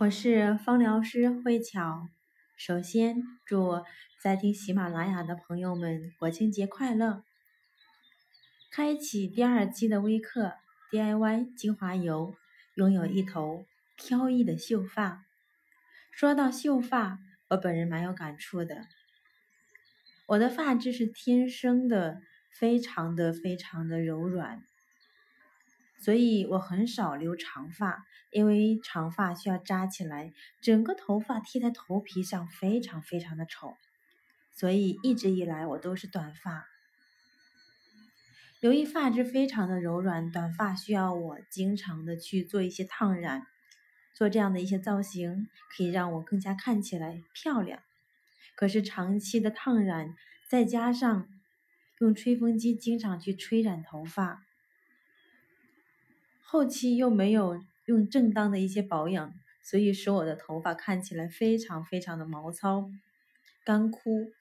我是芳疗师慧巧。首先，祝在听喜马拉雅的朋友们国庆节快乐！开启第二期的微课 DIY 精华油，拥有一头飘逸的秀发。说到秀发，我本人蛮有感触的。我的发质是天生的，非常的非常的柔软。所以我很少留长发，因为长发需要扎起来，整个头发贴在头皮上，非常非常的丑。所以一直以来我都是短发。由于发质非常的柔软，短发需要我经常的去做一些烫染，做这样的一些造型，可以让我更加看起来漂亮。可是长期的烫染，再加上用吹风机经常去吹染头发。后期又没有用正当的一些保养，所以使我的头发看起来非常非常的毛糙、干枯。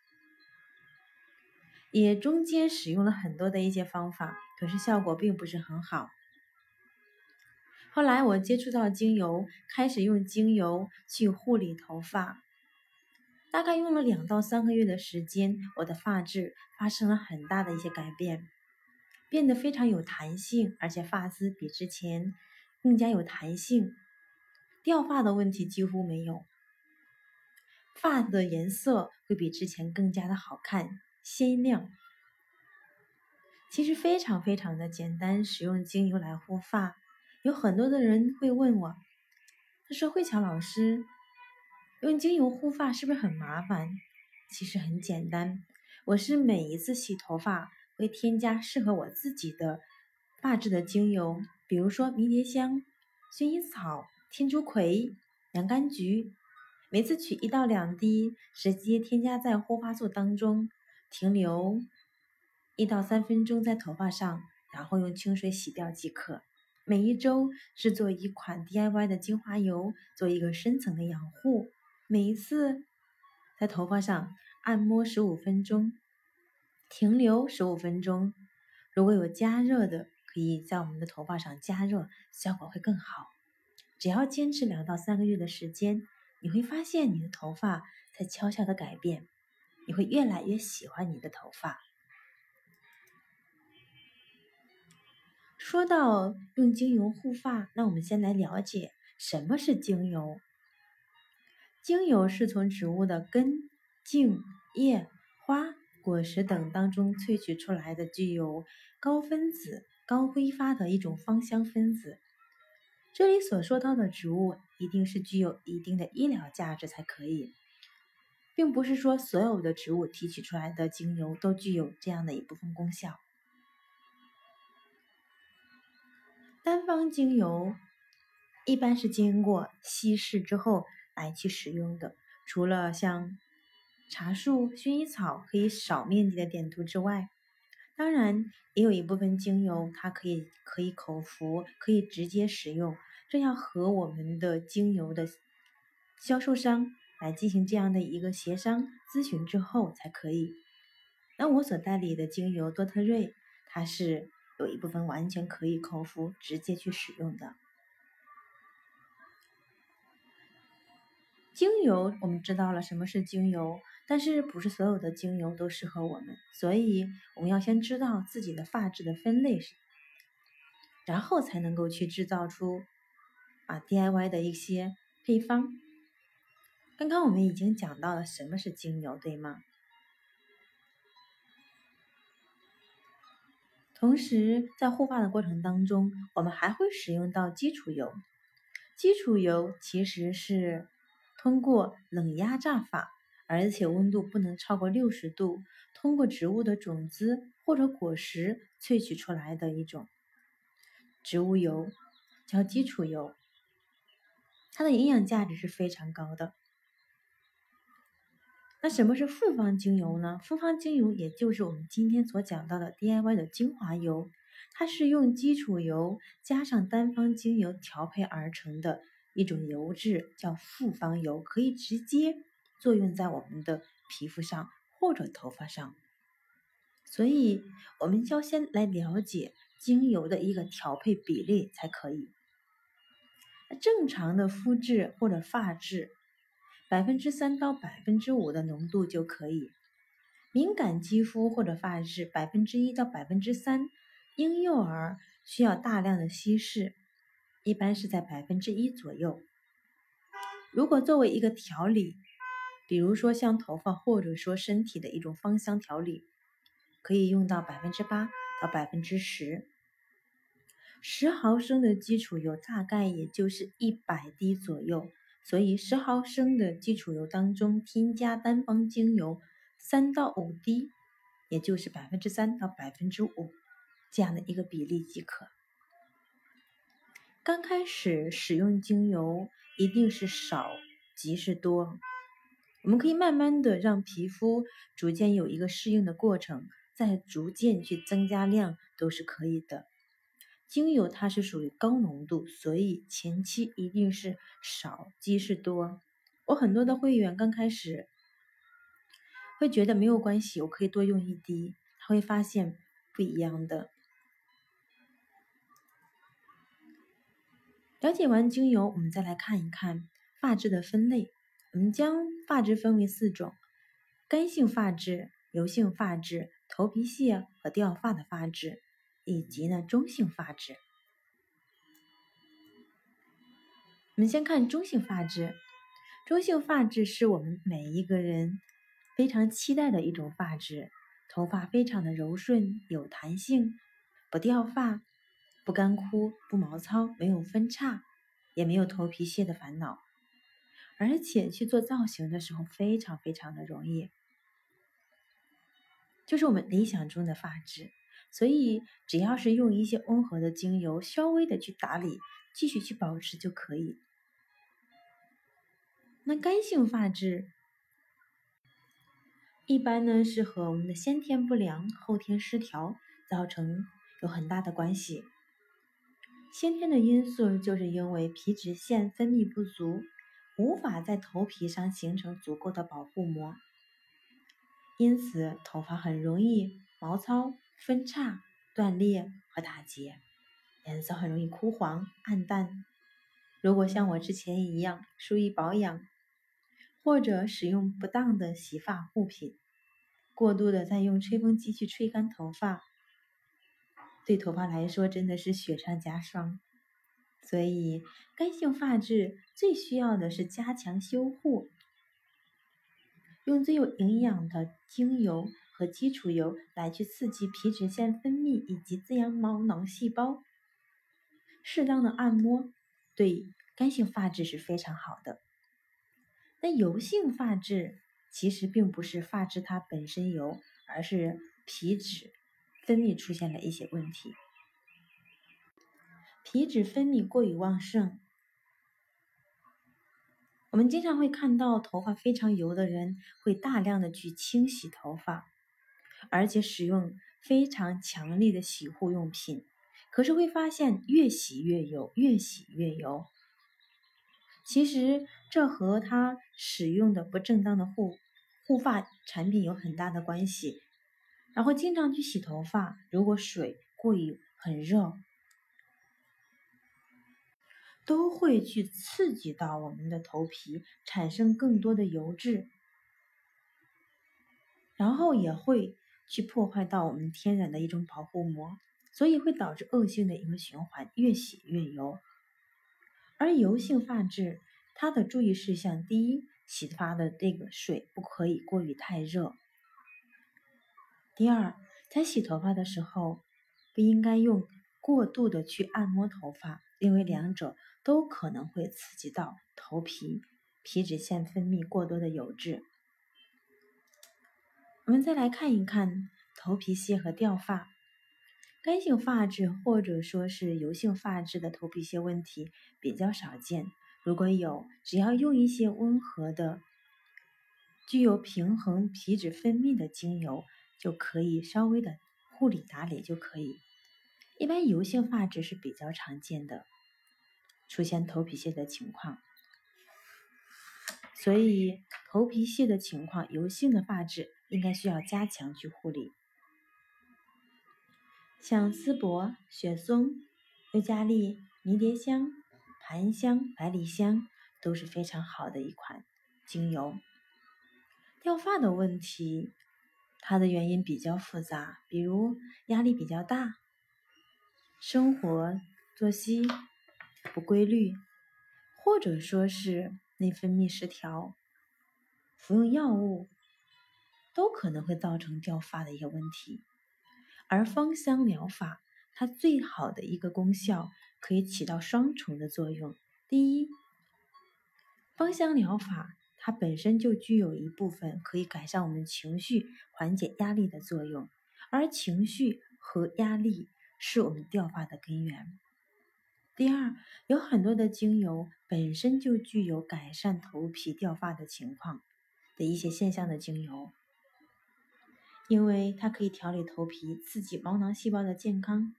也中间使用了很多的一些方法，可是效果并不是很好。后来我接触到精油，开始用精油去护理头发，大概用了两到三个月的时间，我的发质发生了很大的一些改变。变得非常有弹性，而且发丝比之前更加有弹性，掉发的问题几乎没有，发的颜色会比之前更加的好看鲜亮。其实非常非常的简单，使用精油来护发，有很多的人会问我，他说慧乔老师，用精油护发是不是很麻烦？其实很简单，我是每一次洗头发。会添加适合我自己的发质的精油，比如说迷迭香、薰衣草、天竺葵、洋甘菊，每次取一到两滴，直接添加在护发素当中，停留一到三分钟在头发上，然后用清水洗掉即可。每一周制作一款 DIY 的精华油，做一个深层的养护。每一次在头发上按摩十五分钟。停留十五分钟，如果有加热的，可以在我们的头发上加热，效果会更好。只要坚持两到三个月的时间，你会发现你的头发在悄悄的改变，你会越来越喜欢你的头发。说到用精油护发，那我们先来了解什么是精油。精油是从植物的根、茎、叶、花。果实等当中萃取出来的具有高分子、高挥发的一种芳香分子。这里所说到的植物一定是具有一定的医疗价值才可以，并不是说所有的植物提取出来的精油都具有这样的一部分功效。单方精油一般是经过稀释之后来去使用的，除了像。茶树、薰衣草可以少面积的点涂之外，当然也有一部分精油，它可以可以口服，可以直接使用。这要和我们的精油的销售商来进行这样的一个协商咨询之后才可以。那我所代理的精油多特瑞，它是有一部分完全可以口服直接去使用的。精油我们知道了什么是精油。但是不是所有的精油都适合我们，所以我们要先知道自己的发质的分类，然后才能够去制造出啊 DIY 的一些配方。刚刚我们已经讲到了什么是精油，对吗？同时在护发的过程当中，我们还会使用到基础油。基础油其实是通过冷压榨法。而且温度不能超过六十度，通过植物的种子或者果实萃取出来的一种植物油，叫基础油。它的营养价值是非常高的。那什么是复方精油呢？复方精油也就是我们今天所讲到的 DIY 的精华油，它是用基础油加上单方精油调配而成的一种油质，叫复方油，可以直接。作用在我们的皮肤上或者头发上，所以我们要先来了解精油的一个调配比例才可以。正常的肤质或者发质，百分之三到百分之五的浓度就可以。敏感肌肤或者发质，百分之一到百分之三。婴幼儿需要大量的稀释，一般是在百分之一左右。如果作为一个调理，比如说像头发或者说身体的一种芳香调理，可以用到百分之八到百分之十。十毫升的基础油大概也就是一百滴左右，所以十毫升的基础油当中添加单方精油三到五滴，也就是百分之三到百分之五这样的一个比例即可。刚开始使用精油一定是少即是多，我们可以慢慢的让皮肤逐渐有一个适应的过程，再逐渐去增加量都是可以的。精油它是属于高浓度，所以前期一定是少即是多。我很多的会员刚开始会觉得没有关系，我可以多用一滴，他会发现不一样的。了解完精油，我们再来看一看发质的分类。我们将发质分为四种：干性发质、油性发质、头皮屑和掉发的发质。以及呢，中性发质。我们先看中性发质。中性发质是我们每一个人非常期待的一种发质，头发非常的柔顺、有弹性，不掉发、不干枯、不毛糙，没有分叉，也没有头皮屑的烦恼，而且去做造型的时候非常非常的容易，就是我们理想中的发质。所以，只要是用一些温和的精油，稍微的去打理，继续去保持就可以。那干性发质，一般呢是和我们的先天不良、后天失调造成有很大的关系。先天的因素就是因为皮脂腺分泌不足，无法在头皮上形成足够的保护膜，因此头发很容易毛糙。分叉、断裂和打结，颜色很容易枯黄暗淡。如果像我之前一样疏于保养，或者使用不当的洗发护品，过度的在用吹风机去吹干头发，对头发来说真的是雪上加霜。所以，干性发质最需要的是加强修护，用最有营养的精油。和基础油来去刺激皮脂腺分泌以及滋养毛囊细胞，适当的按摩对干性发质是非常好的。那油性发质其实并不是发质它本身油，而是皮脂分泌出现了一些问题，皮脂分泌过于旺盛。我们经常会看到头发非常油的人会大量的去清洗头发。而且使用非常强力的洗护用品，可是会发现越洗越油，越洗越油。其实这和他使用的不正当的护护发产品有很大的关系。然后经常去洗头发，如果水过于很热，都会去刺激到我们的头皮，产生更多的油脂，然后也会。去破坏到我们天然的一种保护膜，所以会导致恶性的一个循环，越洗越油。而油性发质，它的注意事项：第一，洗发的这个水不可以过于太热；第二，在洗头发的时候，不应该用过度的去按摩头发，因为两者都可能会刺激到头皮皮脂腺分泌过多的油脂。我们再来看一看头皮屑和掉发，干性发质或者说是油性发质的头皮屑问题比较少见。如果有，只要用一些温和的、具有平衡皮脂分泌的精油，就可以稍微的护理打理就可以。一般油性发质是比较常见的，出现头皮屑的情况。所以头皮屑的情况，油性的发质应该需要加强去护理。像丝柏、雪松、尤加利、迷迭香、檀香、百里香都是非常好的一款精油。掉发的问题，它的原因比较复杂，比如压力比较大、生活作息不规律，或者说是内分泌失调、服用药物，都可能会造成掉发的一个问题。而芳香疗法，它最好的一个功效。可以起到双重的作用。第一，芳香疗法它本身就具有一部分可以改善我们情绪、缓解压力的作用，而情绪和压力是我们掉发的根源。第二，有很多的精油本身就具有改善头皮掉发的情况的一些现象的精油，因为它可以调理头皮，刺激毛囊细胞的健康。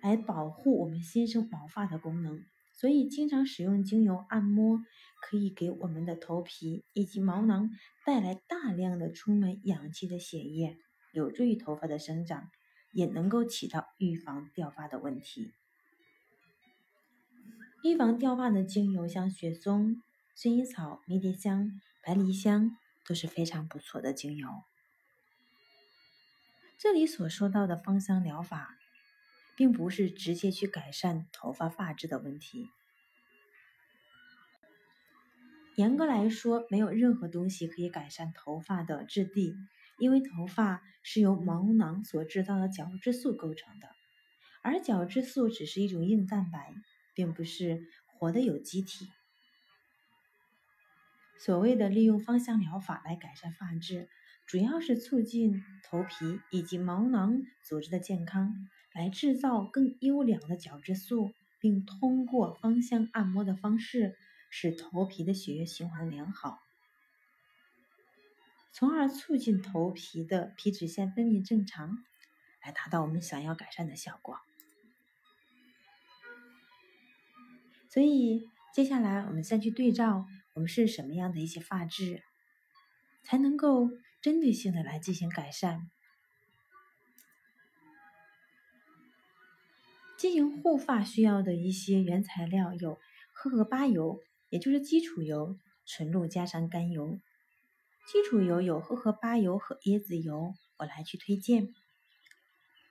来保护我们新生毛发的功能，所以经常使用精油按摩，可以给我们的头皮以及毛囊带来大量的充满氧气的血液，有助于头发的生长，也能够起到预防掉发的问题。预防掉发的精油像雪松、薰衣草、迷迭香、百里香都是非常不错的精油。这里所说到的芳香疗法。并不是直接去改善头发发质的问题。严格来说，没有任何东西可以改善头发的质地，因为头发是由毛囊所制造的角质素构成的，而角质素只是一种硬蛋白，并不是活的有机体。所谓的利用芳香疗法来改善发质，主要是促进头皮以及毛囊组织的健康。来制造更优良的角质素，并通过芳香按摩的方式，使头皮的血液循环良好，从而促进头皮的皮脂腺分泌正常，来达到我们想要改善的效果。所以，接下来我们再去对照我们是什么样的一些发质，才能够针对性的来进行改善。进行护发需要的一些原材料有荷荷巴油，也就是基础油，纯露加上甘油。基础油有荷荷巴油和椰子油，我来去推荐。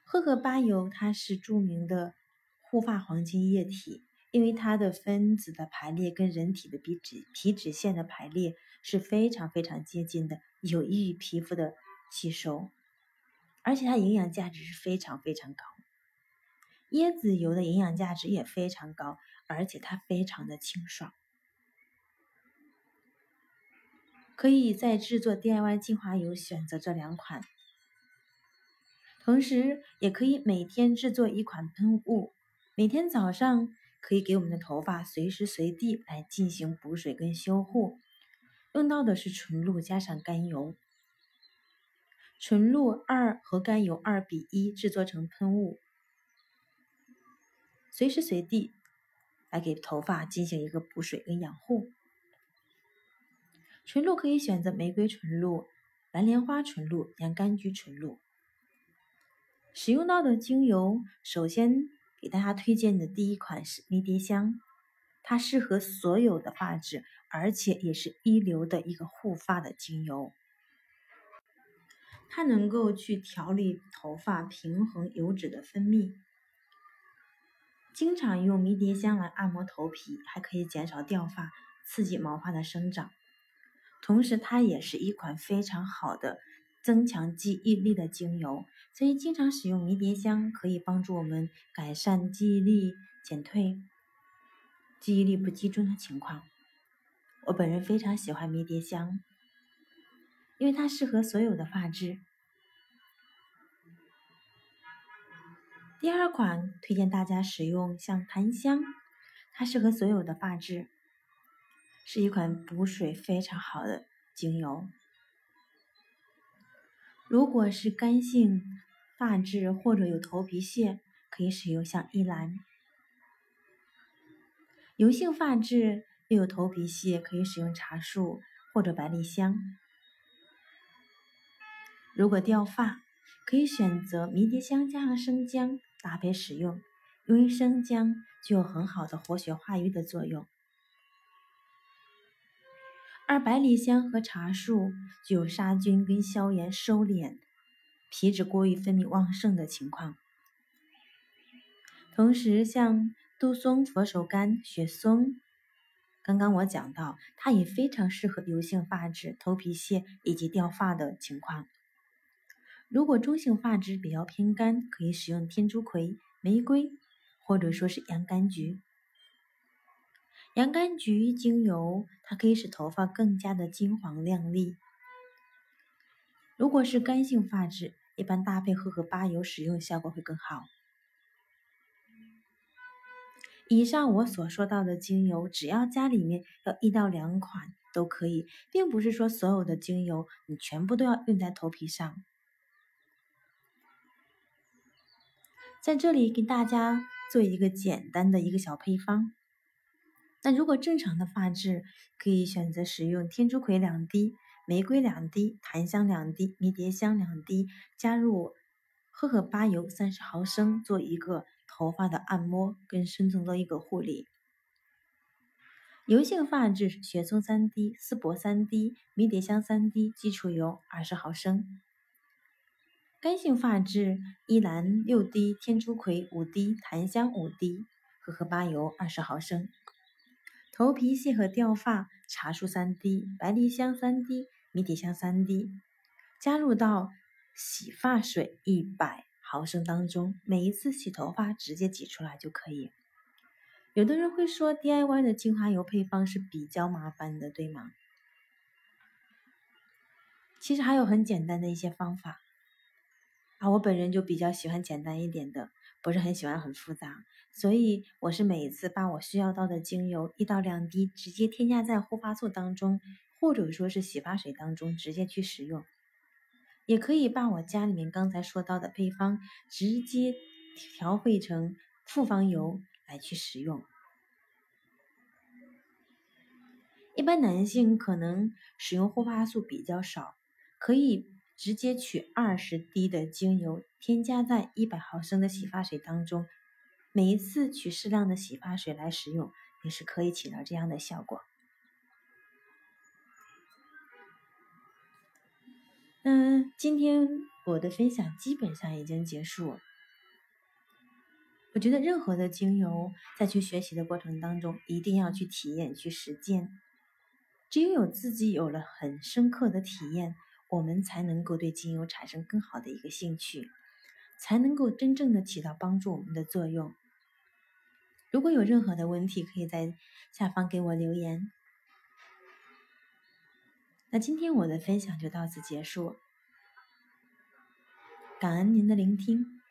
荷荷巴油它是著名的护发黄金液体，因为它的分子的排列跟人体的皮脂皮脂腺的排列是非常非常接近的，有益于皮肤的吸收，而且它营养价值是非常非常高。椰子油的营养价值也非常高，而且它非常的清爽，可以在制作 DIY 精华油选择这两款，同时也可以每天制作一款喷雾，每天早上可以给我们的头发随时随地来进行补水跟修护。用到的是纯露加上甘油，纯露二和甘油二比一制作成喷雾。随时随地来给头发进行一个补水跟养护。纯露可以选择玫瑰纯露、蓝莲花纯露、洋甘菊纯露。使用到的精油，首先给大家推荐的第一款是迷迭香，它适合所有的发质，而且也是一流的一个护发的精油。它能够去调理头发，平衡油脂的分泌。经常用迷迭香来按摩头皮，还可以减少掉发，刺激毛发的生长。同时，它也是一款非常好的增强记忆力的精油，所以经常使用迷迭香可以帮助我们改善记忆力减退、记忆力不集中的情况。我本人非常喜欢迷迭香，因为它适合所有的发质。第二款推荐大家使用像檀香，它适合所有的发质，是一款补水非常好的精油。如果是干性发质或者有头皮屑，可以使用像依兰；油性发质又有头皮屑，可以使用茶树或者百里香。如果掉发，可以选择迷迭香加上生姜。搭配使用，由于生姜具有很好的活血化瘀的作用，而百里香和茶树具有杀菌跟消炎、收敛皮脂过于分泌旺盛的情况。同时，像杜松、佛手柑、雪松，刚刚我讲到，它也非常适合油性发质、头皮屑以及掉发的情况。如果中性发质比较偏干，可以使用天竺葵、玫瑰，或者说是洋甘菊。洋甘菊精油，它可以使头发更加的金黄亮丽。如果是干性发质，一般搭配荷荷巴油使用效果会更好。以上我所说到的精油，只要家里面有一到两款都可以，并不是说所有的精油你全部都要用在头皮上。在这里给大家做一个简单的一个小配方。那如果正常的发质，可以选择使用天竺葵两滴、玫瑰两滴、檀香两滴、迷迭香两滴，加入荷荷巴油三十毫升，做一个头发的按摩跟深层的一个护理。油性发质雪松三滴、丝柏三滴、迷迭香三滴、基础油二十毫升。干性发质，依兰六滴，天竺葵五滴，檀香五滴，荷荷巴油二十毫升。头皮屑和掉发，茶树三滴，白梨香三滴，迷迭香三滴，加入到洗发水一百毫升当中，每一次洗头发直接挤出来就可以。有的人会说，DIY 的精华油配方是比较麻烦的，对吗？其实还有很简单的一些方法。我本人就比较喜欢简单一点的，不是很喜欢很复杂，所以我是每一次把我需要到的精油一到两滴直接添加在护发素当中，或者说是洗发水当中直接去使用，也可以把我家里面刚才说到的配方直接调配成复方油来去使用。一般男性可能使用护发素比较少，可以。直接取二十滴的精油，添加在一百毫升的洗发水当中，每一次取适量的洗发水来使用，也是可以起到这样的效果。嗯，今天我的分享基本上已经结束。我觉得任何的精油在去学习的过程当中，一定要去体验、去实践，只有有自己有了很深刻的体验。我们才能够对精油产生更好的一个兴趣，才能够真正的起到帮助我们的作用。如果有任何的问题，可以在下方给我留言。那今天我的分享就到此结束，感恩您的聆听。